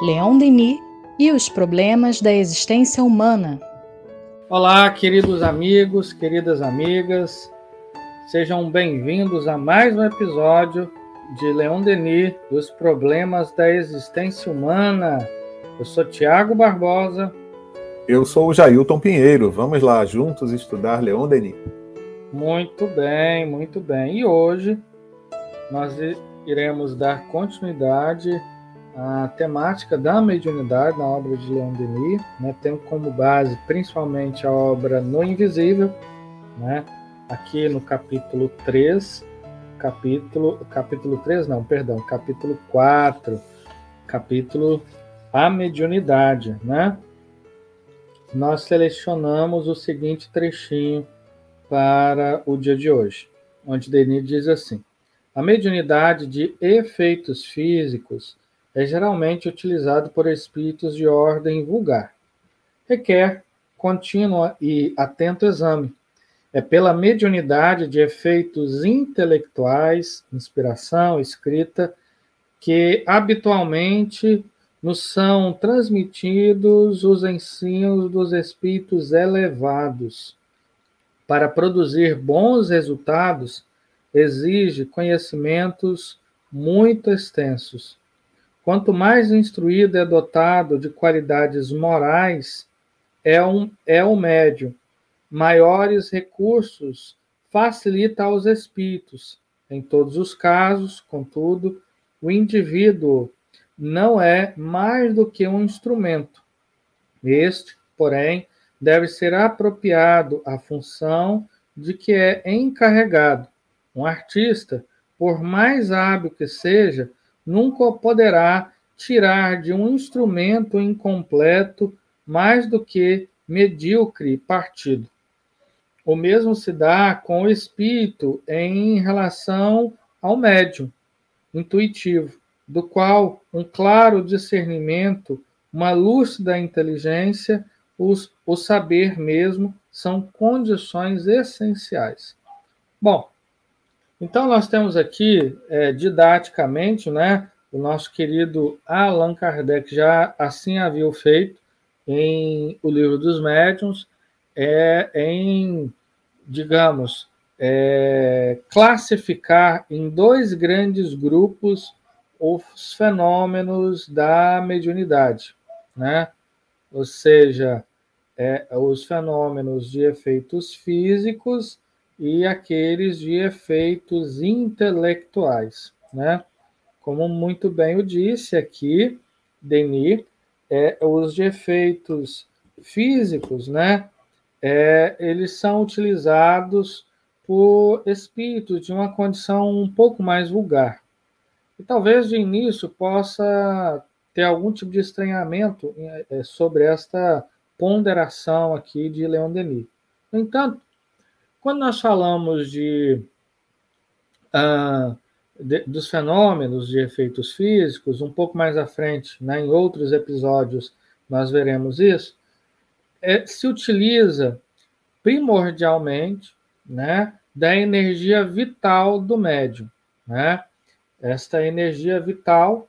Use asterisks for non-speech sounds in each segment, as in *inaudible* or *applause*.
Leon Denis e os problemas da existência humana. Olá, queridos amigos, queridas amigas, sejam bem-vindos a mais um episódio de Leon Denis e os problemas da existência humana. Eu sou Tiago Barbosa. Eu sou o Jailton Pinheiro. Vamos lá, juntos estudar Leon Denis. Muito bem, muito bem. E hoje nós iremos dar continuidade a temática da mediunidade na obra de Leon Denis, né, como base principalmente a obra No Invisível, né, aqui no capítulo 3, capítulo, capítulo 3 não, perdão, capítulo 4, capítulo A Mediunidade, né? Nós selecionamos o seguinte trechinho para o dia de hoje, onde Denis diz assim: A mediunidade de efeitos físicos é geralmente utilizado por espíritos de ordem vulgar. Requer contínua e atento exame. É pela mediunidade de efeitos intelectuais, inspiração, escrita, que habitualmente nos são transmitidos os ensinos dos espíritos elevados. Para produzir bons resultados, exige conhecimentos muito extensos Quanto mais instruído é dotado de qualidades morais, é, um, é o médium. Maiores recursos facilita aos espíritos. Em todos os casos, contudo, o indivíduo não é mais do que um instrumento. Este, porém, deve ser apropriado à função de que é encarregado. Um artista, por mais hábil que seja, nunca poderá tirar de um instrumento incompleto mais do que medíocre partido. O mesmo se dá com o espírito em relação ao médium intuitivo, do qual um claro discernimento, uma lúcida inteligência, os, o saber mesmo são condições essenciais. Bom, então, nós temos aqui, é, didaticamente, né, o nosso querido Allan Kardec já assim havia feito em O Livro dos Médiuns, é, em, digamos, é, classificar em dois grandes grupos os fenômenos da mediunidade, né? ou seja, é, os fenômenos de efeitos físicos e aqueles de efeitos intelectuais, né? Como muito bem o disse aqui, Denis, é, os de efeitos físicos, né? É, eles são utilizados por espíritos de uma condição um pouco mais vulgar. E talvez de início possa ter algum tipo de estranhamento é, sobre esta ponderação aqui de Leon Denis. No entanto, quando nós falamos de, ah, de, dos fenômenos de efeitos físicos, um pouco mais à frente, né, em outros episódios, nós veremos isso, é, se utiliza primordialmente né, da energia vital do médium. Né? Esta energia vital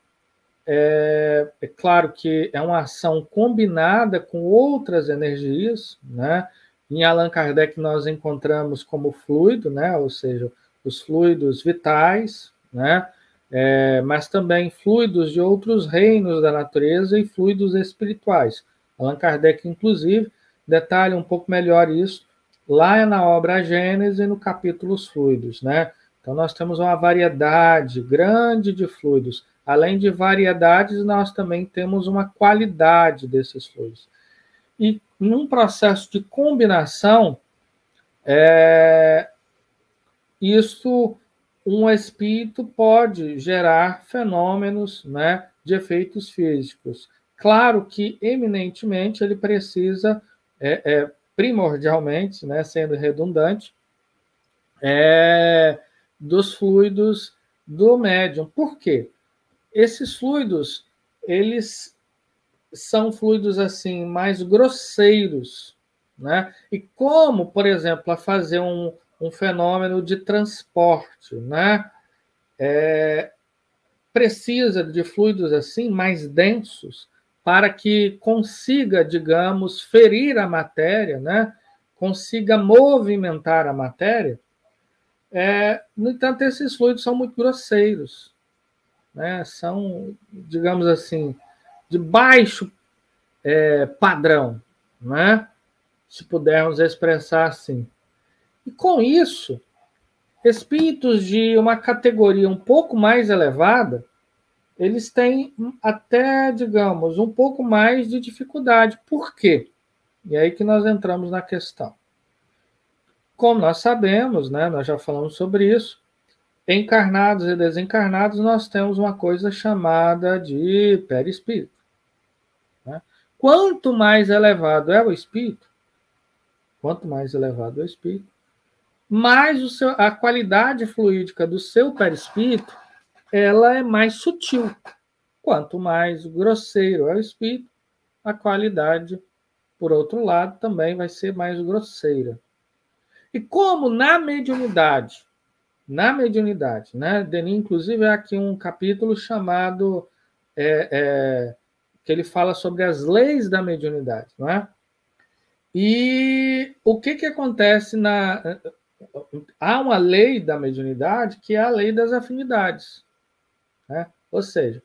é, é, claro que é uma ação combinada com outras energias, né? Em Allan Kardec, nós encontramos como fluido, né? ou seja, os fluidos vitais, né? É, mas também fluidos de outros reinos da natureza e fluidos espirituais. Allan Kardec, inclusive, detalha um pouco melhor isso lá na obra Gênesis, no capítulo Os Fluidos. Né? Então, nós temos uma variedade grande de fluidos. Além de variedades, nós também temos uma qualidade desses fluidos. E num processo de combinação, é, isso, um espírito pode gerar fenômenos né, de efeitos físicos. Claro que, eminentemente, ele precisa, é, é, primordialmente, né, sendo redundante, é, dos fluidos do médium. Por quê? Esses fluidos, eles são fluidos assim mais grosseiros, né? E como, por exemplo, a fazer um, um fenômeno de transporte, né? É, precisa de fluidos assim mais densos para que consiga, digamos, ferir a matéria, né? consiga movimentar a matéria. É, no entanto, esses fluidos são muito grosseiros, né? são, digamos assim, de baixo é, padrão, né? se pudermos expressar assim. E com isso, espíritos de uma categoria um pouco mais elevada eles têm até, digamos, um pouco mais de dificuldade. Por quê? E aí que nós entramos na questão. Como nós sabemos, né, nós já falamos sobre isso, encarnados e desencarnados, nós temos uma coisa chamada de perispírito. Quanto mais elevado é o espírito, quanto mais elevado é o espírito, mais o seu, a qualidade fluídica do seu perispírito ela é mais sutil. Quanto mais grosseiro é o espírito, a qualidade, por outro lado, também vai ser mais grosseira. E como na mediunidade, na mediunidade, né? Denis, inclusive, é aqui um capítulo chamado é, é, que ele fala sobre as leis da mediunidade, não é? E o que que acontece na há uma lei da mediunidade que é a lei das afinidades. Né? Ou seja,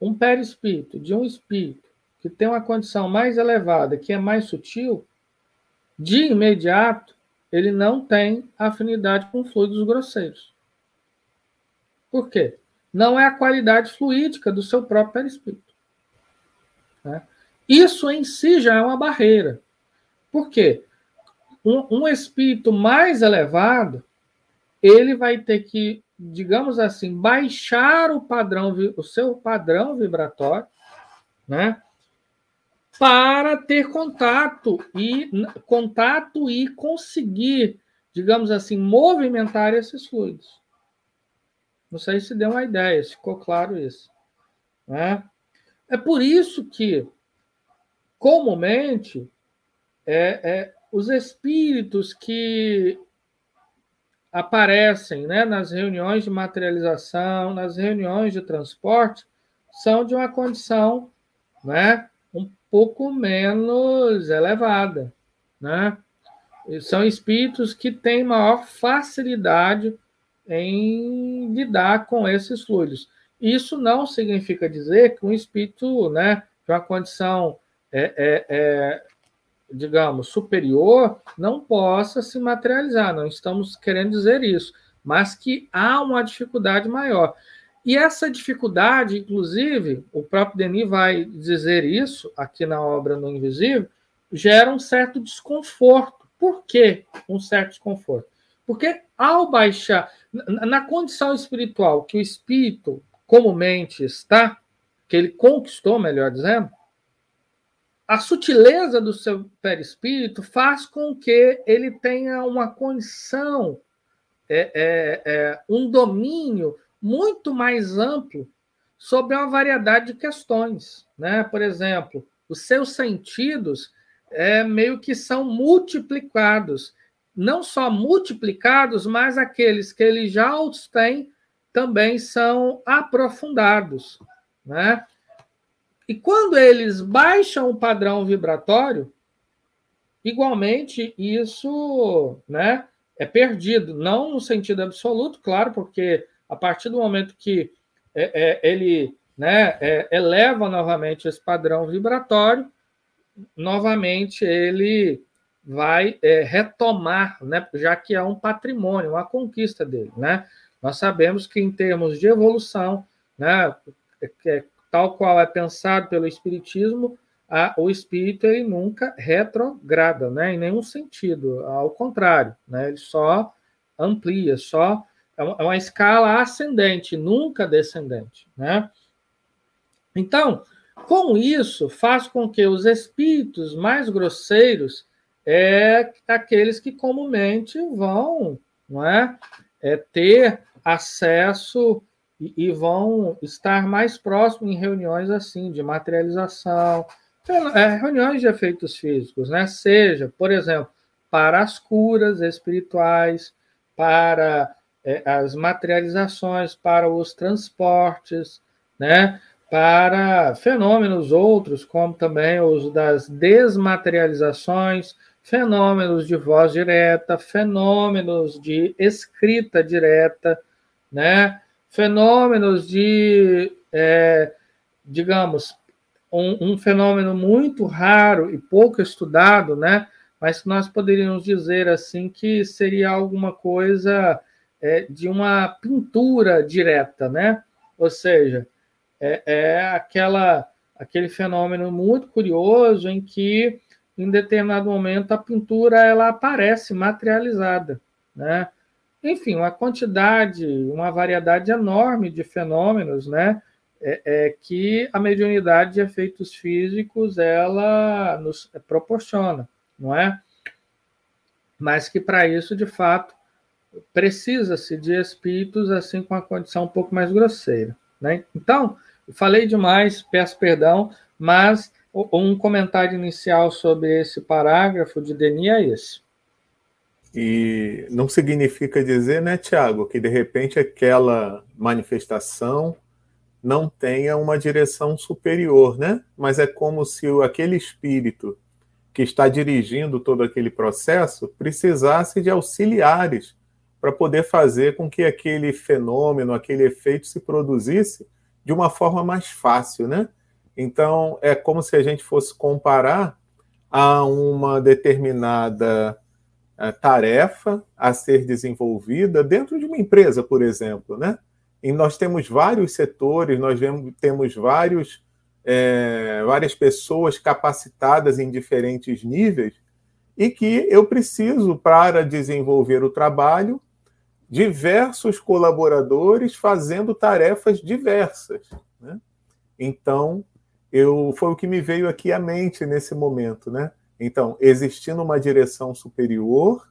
um perispírito de um espírito que tem uma condição mais elevada, que é mais sutil, de imediato, ele não tem afinidade com fluidos grosseiros. Por quê? Não é a qualidade fluídica do seu próprio perispírito. Isso em si já é uma barreira. Por quê? Um, um espírito mais elevado, ele vai ter que digamos assim, baixar o padrão, o seu padrão vibratório, né? Para ter contato e contato e conseguir, digamos assim, movimentar esses fluidos. Não sei se deu uma ideia, se ficou claro isso. Né? É por isso que, comumente, é, é, os espíritos que aparecem né, nas reuniões de materialização, nas reuniões de transporte, são de uma condição né, um pouco menos elevada. Né? São espíritos que têm maior facilidade em lidar com esses fluidos. Isso não significa dizer que um espírito né, de uma condição é, é, é, digamos, superior não possa se materializar. Não estamos querendo dizer isso, mas que há uma dificuldade maior. E essa dificuldade, inclusive, o próprio Denis vai dizer isso aqui na obra No Invisível, gera um certo desconforto. Por que um certo desconforto? Porque ao baixar, na condição espiritual que o espírito comumente está, que ele conquistou, melhor dizendo, a sutileza do seu perispírito faz com que ele tenha uma condição, é, é, é, um domínio muito mais amplo sobre uma variedade de questões. Né? Por exemplo, os seus sentidos é, meio que são multiplicados. Não só multiplicados, mas aqueles que ele já os tem também são aprofundados. Né? E quando eles baixam o padrão vibratório, igualmente isso né, é perdido. Não no sentido absoluto, claro, porque a partir do momento que é, é, ele né, é, eleva novamente esse padrão vibratório, novamente ele vai é, retomar, né, já que é um patrimônio, uma conquista dele. Né? Nós sabemos que, em termos de evolução, né, é, é tal qual é pensado pelo Espiritismo, a, o espírito ele nunca retrograda, né, em nenhum sentido, ao contrário, né, ele só amplia, só é uma, é uma escala ascendente, nunca descendente, né? Então, com isso, faz com que os espíritos mais grosseiros é aqueles que comumente vão, não é, é ter acesso e, e vão estar mais próximos em reuniões assim, de materialização, é, reuniões de efeitos físicos, né? Seja, por exemplo, para as curas espirituais, para é, as materializações, para os transportes, né? para fenômenos outros, como também os das desmaterializações, fenômenos de voz direta, fenômenos de escrita direta, né? Fenômenos de, é, digamos, um, um, fenômeno muito raro e pouco estudado, né? mas nós poderíamos dizer assim que seria alguma coisa é, de uma pintura direta, né? ou seja, é, é aquela, aquele fenômeno muito curioso em que, em determinado momento, a pintura ela aparece materializada. Né? Enfim, uma quantidade, uma variedade enorme de fenômenos né? É, é que a mediunidade de efeitos físicos ela nos proporciona, não é? Mas que para isso, de fato, precisa-se de espíritos assim com a condição um pouco mais grosseira. Né? Então, Falei demais, peço perdão, mas um comentário inicial sobre esse parágrafo de Denis é esse. E não significa dizer, né, Tiago, que de repente aquela manifestação não tenha uma direção superior, né? Mas é como se aquele espírito que está dirigindo todo aquele processo precisasse de auxiliares para poder fazer com que aquele fenômeno, aquele efeito se produzisse de uma forma mais fácil, né? Então, é como se a gente fosse comparar a uma determinada tarefa a ser desenvolvida dentro de uma empresa, por exemplo, né? E nós temos vários setores, nós temos vários, é, várias pessoas capacitadas em diferentes níveis e que eu preciso, para desenvolver o trabalho, diversos colaboradores fazendo tarefas diversas. Né? Então, eu foi o que me veio aqui à mente nesse momento, né? Então, existindo uma direção superior,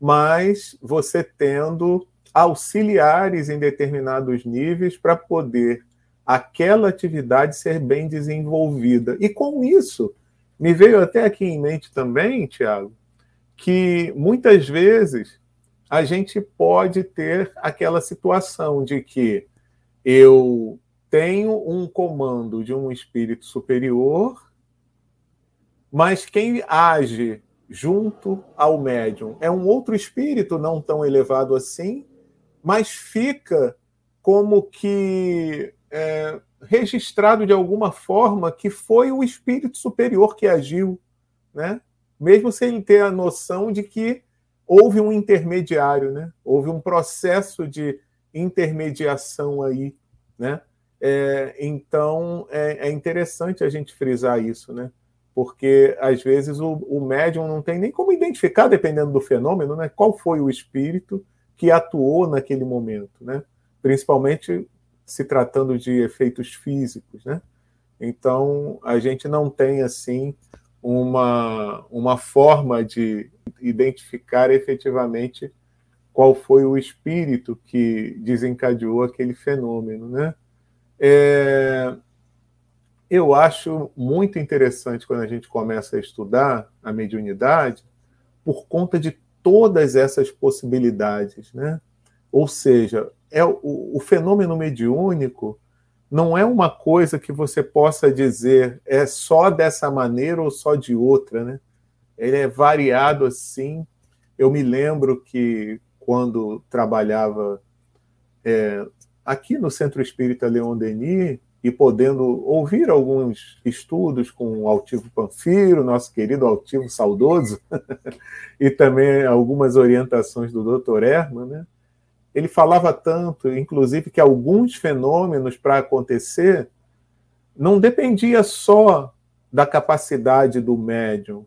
mas você tendo auxiliares em determinados níveis para poder aquela atividade ser bem desenvolvida. E com isso, me veio até aqui em mente também, Tiago, que muitas vezes a gente pode ter aquela situação de que eu tenho um comando de um espírito superior, mas quem age junto ao médium é um outro espírito não tão elevado assim, mas fica como que é, registrado de alguma forma que foi o espírito superior que agiu, né? mesmo sem ter a noção de que houve um intermediário, né? houve um processo de intermediação aí. Né? É, então, é, é, interessante a gente frisar isso, né? Porque às vezes o, o médium não tem nem como identificar, dependendo do fenômeno, né? qual foi o espírito que atuou naquele momento, né? principalmente se tratando de efeitos físicos. Né? Então, a gente não tem assim uma, uma forma de identificar efetivamente qual foi o espírito que desencadeou aquele fenômeno, né? É, eu acho muito interessante quando a gente começa a estudar a mediunidade por conta de todas essas possibilidades, né? Ou seja, é o, o fenômeno mediúnico não é uma coisa que você possa dizer é só dessa maneira ou só de outra, né? Ele é variado assim. Eu me lembro que quando trabalhava é, aqui no Centro Espírita Leon Denis e podendo ouvir alguns estudos com o Altivo Panfiro, nosso querido Altivo saudoso, *laughs* e também algumas orientações do Dr. Herman, né? ele falava tanto, inclusive, que alguns fenômenos para acontecer não dependia só da capacidade do médium,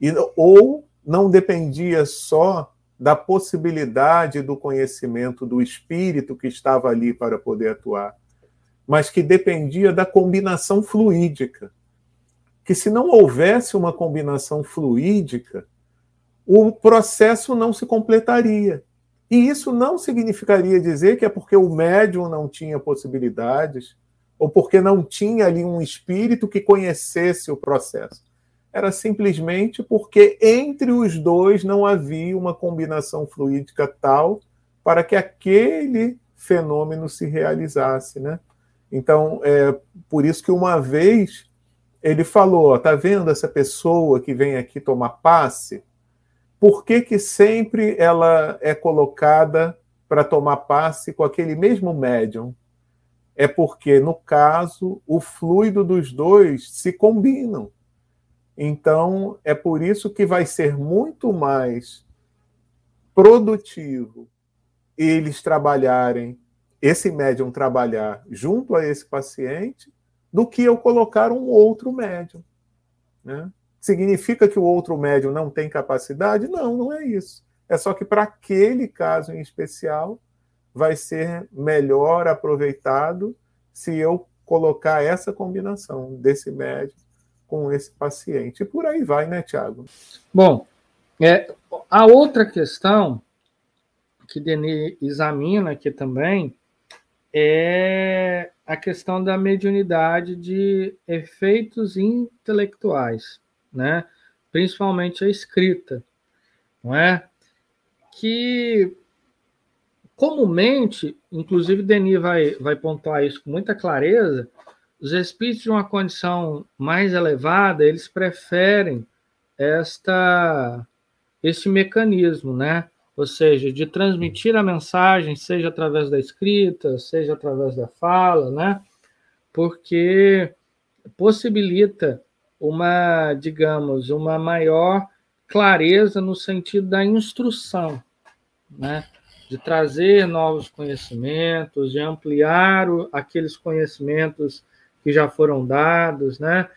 e, ou não dependia só da possibilidade do conhecimento do espírito que estava ali para poder atuar, mas que dependia da combinação fluídica. Que se não houvesse uma combinação fluídica, o processo não se completaria. E isso não significaria dizer que é porque o médium não tinha possibilidades ou porque não tinha ali um espírito que conhecesse o processo. Era simplesmente porque entre os dois não havia uma combinação fluídica tal para que aquele fenômeno se realizasse, né? Então, é por isso que uma vez ele falou, tá vendo essa pessoa que vem aqui tomar passe? Por que, que sempre ela é colocada para tomar passe com aquele mesmo médium? É porque, no caso, o fluido dos dois se combinam. Então, é por isso que vai ser muito mais produtivo eles trabalharem, esse médium trabalhar junto a esse paciente, do que eu colocar um outro médium. Né? Significa que o outro médium não tem capacidade? Não, não é isso. É só que para aquele caso em especial vai ser melhor aproveitado se eu colocar essa combinação desse médium com esse paciente. E por aí vai, né, Tiago? Bom, é, a outra questão que Denis examina aqui também é a questão da mediunidade de efeitos intelectuais, né? principalmente a escrita, não é? Que comumente, inclusive Denis vai, vai pontuar isso com muita clareza, os espíritos de uma condição mais elevada, eles preferem esta este mecanismo, né? Ou seja, de transmitir a mensagem, seja através da escrita, seja através da fala, né? Porque possibilita uma, digamos, uma maior clareza no sentido da instrução, né? De trazer novos conhecimentos, de ampliar o, aqueles conhecimentos que já foram dados, né?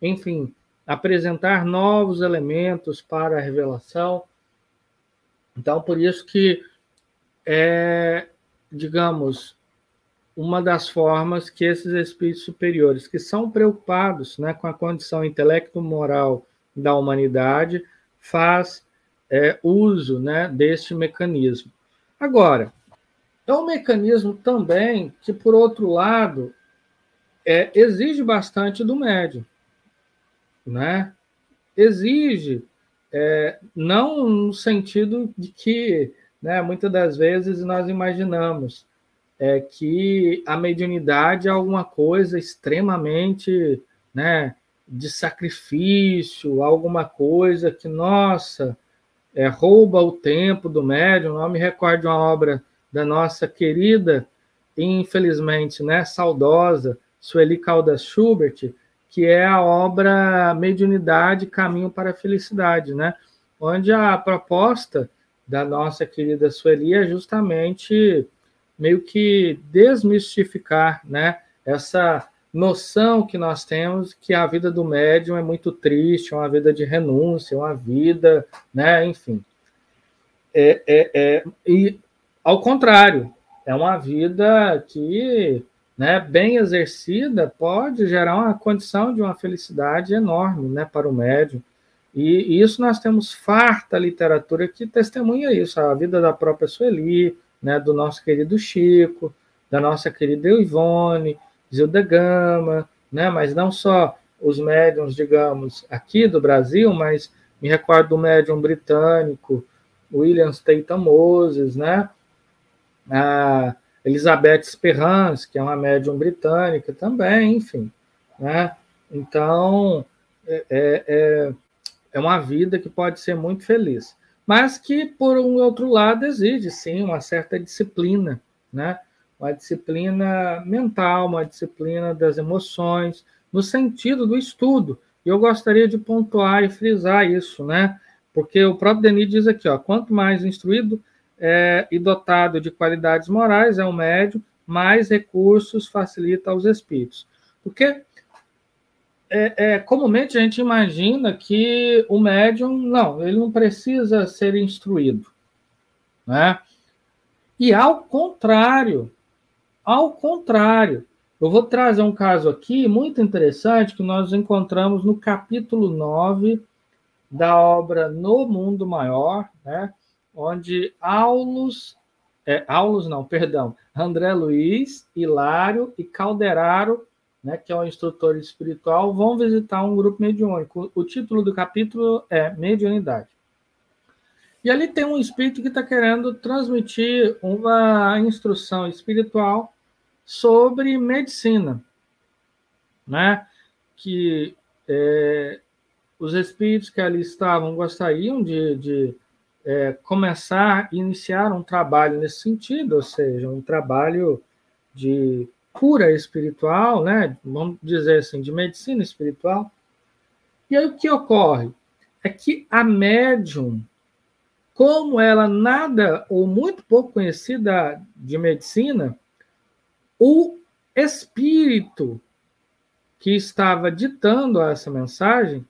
Enfim, apresentar novos elementos para a revelação. Então, por isso que é, digamos, uma das formas que esses espíritos superiores, que são preocupados né, com a condição intelecto-moral da humanidade, faz é, uso né, deste mecanismo. Agora, é um mecanismo também que, por outro lado, é, exige bastante do médium, né? Exige, é, não no sentido de que, né, muitas das vezes nós imaginamos é, que a mediunidade é alguma coisa extremamente, né, de sacrifício, alguma coisa que, nossa, é, rouba o tempo do médium. Não me recordo de uma obra da nossa querida, infelizmente, né, saudosa Sueli Caldas Schubert, que é a obra Mediunidade, Caminho para a Felicidade, né? onde a proposta da nossa querida Sueli é justamente meio que desmistificar né? essa noção que nós temos que a vida do médium é muito triste, é uma vida de renúncia, uma vida, né? enfim. É, é, é, e, ao contrário, é uma vida que né, bem exercida, pode gerar uma condição de uma felicidade enorme né, para o médium. E, e isso nós temos farta literatura que testemunha isso, a vida da própria Sueli, né, do nosso querido Chico, da nossa querida Ivone, Zilda Gama, né, mas não só os médiums, digamos, aqui do Brasil, mas me recordo do médium britânico, William Statham Moses, né, a, Elizabeth Sperrans, que é uma médium britânica também, enfim. Né? Então, é, é, é, é uma vida que pode ser muito feliz, mas que, por um outro lado, exige, sim, uma certa disciplina, né? uma disciplina mental, uma disciplina das emoções, no sentido do estudo. E eu gostaria de pontuar e frisar isso, né? Porque o próprio Denis diz aqui, ó, quanto mais instruído, é, e dotado de qualidades morais, é um médium, mais recursos facilita aos espíritos. Porque é, é, comumente a gente imagina que o médium, não, ele não precisa ser instruído. Né? E ao contrário, ao contrário, eu vou trazer um caso aqui muito interessante que nós encontramos no capítulo 9 da obra No Mundo Maior, né? Onde Aulus, é, não, perdão, André Luiz, Hilário e Calderaro, né, que é o instrutor espiritual, vão visitar um grupo mediúnico. O título do capítulo é Mediunidade. E ali tem um espírito que está querendo transmitir uma instrução espiritual sobre medicina, né? Que é, os espíritos que ali estavam gostariam de, de é, começar, iniciar um trabalho nesse sentido, ou seja, um trabalho de cura espiritual, né? Vamos dizer assim, de medicina espiritual. E aí o que ocorre é que a médium, como ela nada ou muito pouco conhecida de medicina, o espírito que estava ditando essa mensagem,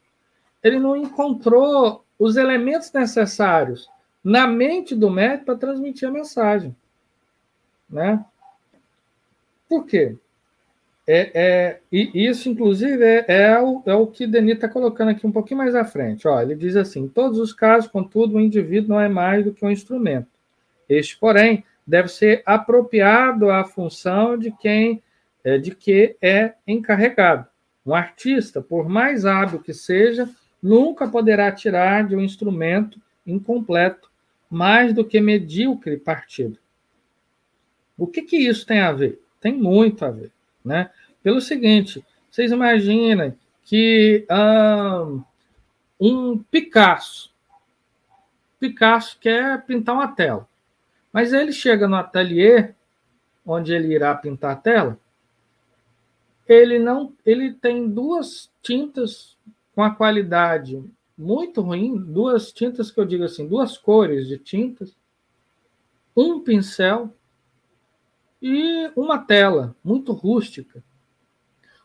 ele não encontrou os elementos necessários na mente do médico para transmitir a mensagem, né? Por quê? É, é, e isso, inclusive, é, é, o, é o que Denis está colocando aqui um pouquinho mais à frente. Ó, ele diz assim: em todos os casos, contudo, o indivíduo não é mais do que um instrumento. Este, porém, deve ser apropriado à função de quem é, de que é encarregado. Um artista, por mais hábil que seja, nunca poderá tirar de um instrumento incompleto mais do que medíocre partido. O que, que isso tem a ver? Tem muito a ver. Né? Pelo seguinte, vocês imaginem que um Picasso, Picasso quer pintar uma tela, mas ele chega no ateliê onde ele irá pintar a tela, ele não, ele tem duas tintas com a qualidade muito ruim, duas tintas que eu digo assim, duas cores de tintas, um pincel e uma tela muito rústica.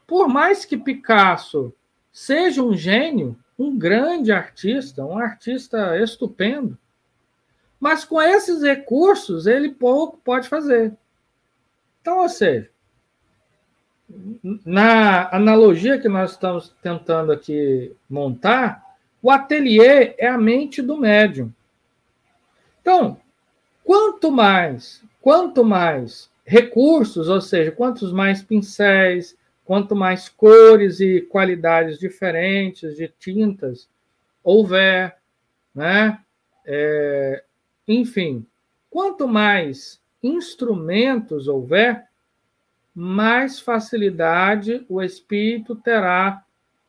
Por mais que Picasso seja um gênio, um grande artista, um artista estupendo, mas com esses recursos ele pouco pode fazer. Então, ou seja, na analogia que nós estamos tentando aqui montar, o ateliê é a mente do médium. Então, quanto mais, quanto mais recursos, ou seja, quantos mais pincéis, quanto mais cores e qualidades diferentes de tintas houver, né? É, enfim, quanto mais instrumentos houver, mais facilidade o espírito terá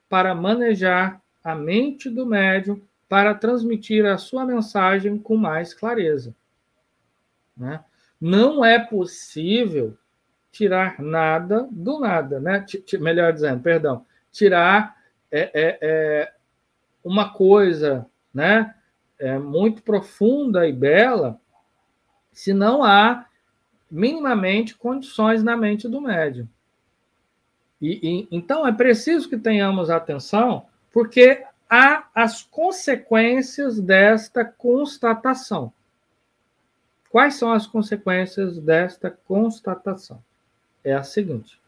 para manejar a mente do médium para transmitir a sua mensagem com mais clareza. Né? Não é possível tirar nada do nada, né? melhor dizendo, perdão, tirar é, é, é uma coisa né? É, muito profunda e bela se não há minimamente condições na mente do médium. E, e, então é preciso que tenhamos atenção, porque há as consequências desta constatação. Quais são as consequências desta constatação? É a seguinte: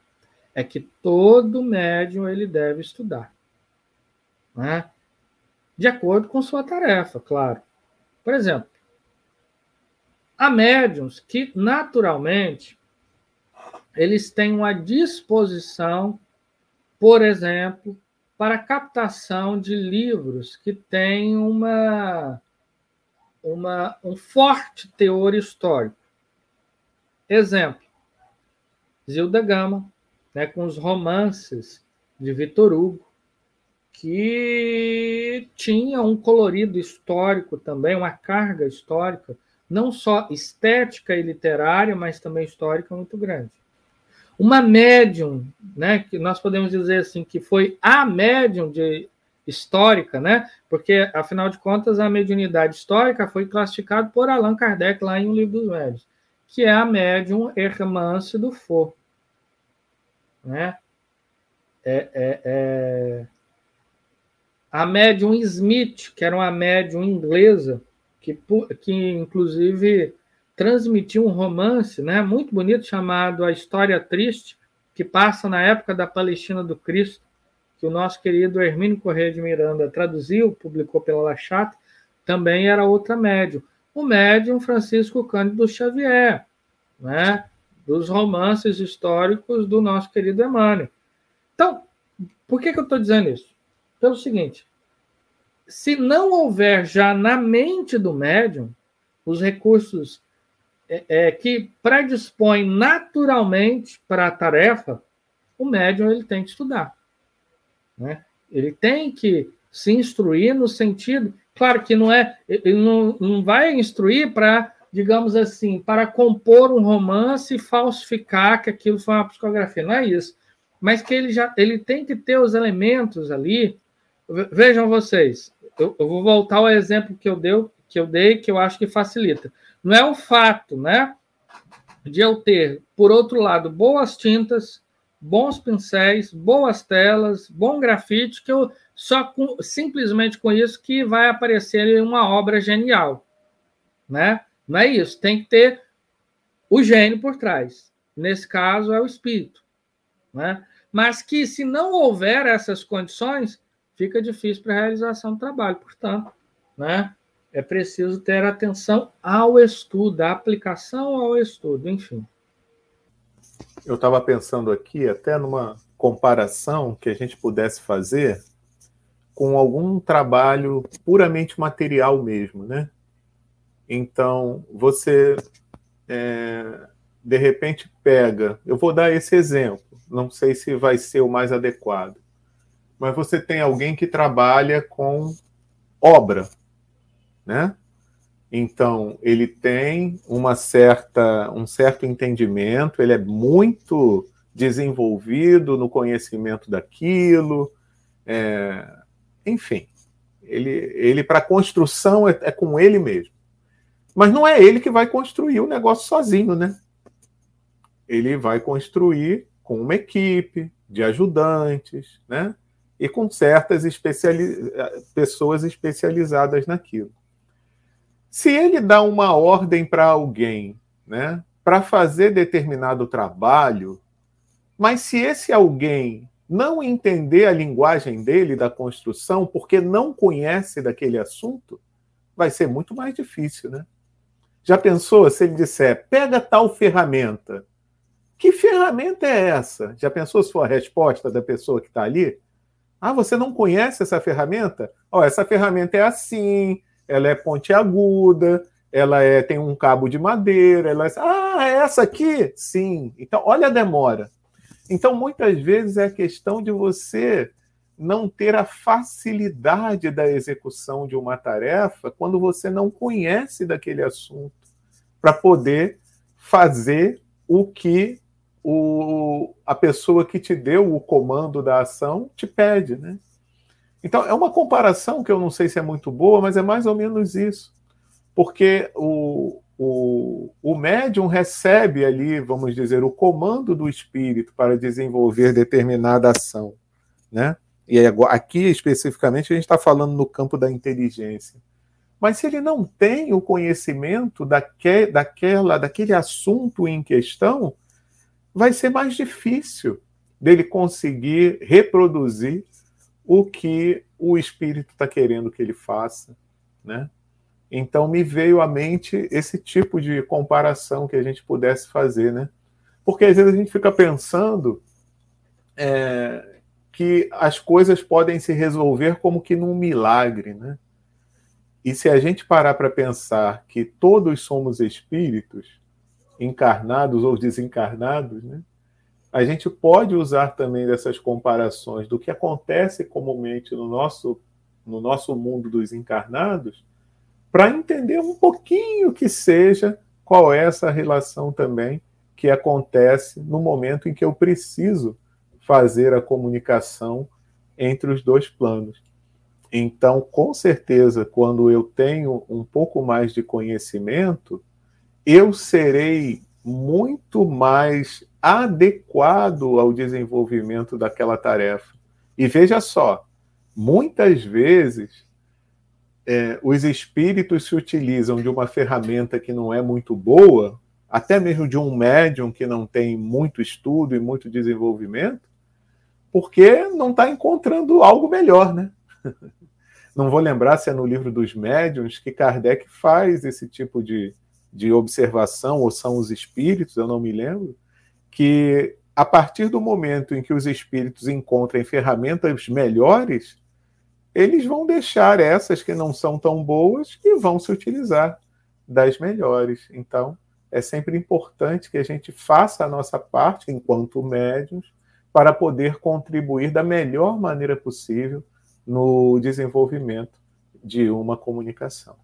é que todo médium ele deve estudar, né? de acordo com sua tarefa, claro. Por exemplo, há médiums que naturalmente eles têm uma disposição, por exemplo, para captação de livros que têm uma uma, um forte teor histórico. Exemplo, Zilda Gama, né, com os romances de Vitor Hugo, que tinha um colorido histórico também, uma carga histórica, não só estética e literária, mas também histórica muito grande. Uma médium, né, que nós podemos dizer assim, que foi a médium de histórica, né? Porque, afinal de contas, a mediunidade histórica foi classificada por Allan Kardec lá em O Livro dos Médios, que é a médium Hermance do For. Né? É, é, é... A médium Smith, que era uma médium inglesa, que, que inclusive transmitiu um romance né, muito bonito chamado A História Triste, que passa na época da Palestina do Cristo que o nosso querido Hermínio Correia de Miranda traduziu, publicou pela La Chata, também era outra médium. O médium Francisco Cândido Xavier, né? dos romances históricos do nosso querido Emmanuel. Então, por que, que eu estou dizendo isso? Pelo seguinte, se não houver já na mente do médium os recursos é, é, que predispõem naturalmente para a tarefa, o médium ele tem que estudar. Né? Ele tem que se instruir no sentido. Claro que não é. Ele não, não vai instruir para, digamos assim, para compor um romance e falsificar que aquilo foi uma psicografia. Não é isso. Mas que ele já ele tem que ter os elementos ali. Vejam vocês, eu, eu vou voltar ao exemplo que eu, deu, que eu dei, que eu acho que facilita. Não é o fato, né? De eu ter, por outro lado, boas tintas, bons pincéis, boas telas, bom grafite, que eu só com, simplesmente com isso que vai aparecer uma obra genial, né? Não é isso, tem que ter o gênio por trás. Nesse caso é o espírito, né? Mas que se não houver essas condições, fica difícil para a realização do trabalho. Portanto, né? É preciso ter atenção ao estudo, à aplicação ao estudo, enfim eu estava pensando aqui até numa comparação que a gente pudesse fazer com algum trabalho puramente material mesmo, né? Então, você é, de repente pega, eu vou dar esse exemplo, não sei se vai ser o mais adequado, mas você tem alguém que trabalha com obra, né? Então, ele tem uma certa, um certo entendimento, ele é muito desenvolvido no conhecimento daquilo, é, enfim, ele, ele para construção é, é com ele mesmo. Mas não é ele que vai construir o negócio sozinho, né? Ele vai construir com uma equipe de ajudantes, né? E com certas especiali pessoas especializadas naquilo. Se ele dá uma ordem para alguém, né, para fazer determinado trabalho, mas se esse alguém não entender a linguagem dele da construção, porque não conhece daquele assunto, vai ser muito mais difícil, né? Já pensou se ele disser, pega tal ferramenta? Que ferramenta é essa? Já pensou se for a resposta da pessoa que está ali? Ah, você não conhece essa ferramenta? Ó, essa ferramenta é assim, ela é pontiaguda, ela é, tem um cabo de madeira, ela é, ah, é essa aqui? Sim. Então, olha a demora. Então, muitas vezes é questão de você não ter a facilidade da execução de uma tarefa quando você não conhece daquele assunto, para poder fazer o que o, a pessoa que te deu o comando da ação te pede, né? Então, é uma comparação que eu não sei se é muito boa, mas é mais ou menos isso. Porque o, o, o médium recebe ali, vamos dizer, o comando do espírito para desenvolver determinada ação. Né? E aqui, especificamente, a gente está falando no campo da inteligência. Mas se ele não tem o conhecimento daque, daquela, daquele assunto em questão, vai ser mais difícil dele conseguir reproduzir o que o espírito está querendo que ele faça, né? Então me veio à mente esse tipo de comparação que a gente pudesse fazer, né? Porque às vezes a gente fica pensando é, que as coisas podem se resolver como que num milagre, né? E se a gente parar para pensar que todos somos espíritos, encarnados ou desencarnados, né? a gente pode usar também dessas comparações do que acontece comumente no nosso, no nosso mundo dos encarnados para entender um pouquinho que seja qual é essa relação também que acontece no momento em que eu preciso fazer a comunicação entre os dois planos. Então, com certeza, quando eu tenho um pouco mais de conhecimento, eu serei muito mais adequado ao desenvolvimento daquela tarefa. E veja só, muitas vezes é, os espíritos se utilizam de uma ferramenta que não é muito boa, até mesmo de um médium que não tem muito estudo e muito desenvolvimento, porque não está encontrando algo melhor, né? *laughs* Não vou lembrar se é no livro dos médiuns que Kardec faz esse tipo de, de observação, ou são os espíritos, eu não me lembro, que a partir do momento em que os espíritos encontrem ferramentas melhores, eles vão deixar essas que não são tão boas e vão se utilizar das melhores. Então, é sempre importante que a gente faça a nossa parte enquanto médios para poder contribuir da melhor maneira possível no desenvolvimento de uma comunicação.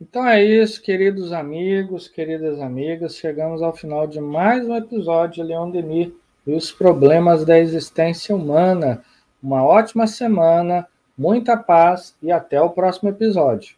Então é isso, queridos amigos, queridas amigas. Chegamos ao final de mais um episódio de Leon Denis e os problemas da existência humana. Uma ótima semana, muita paz e até o próximo episódio.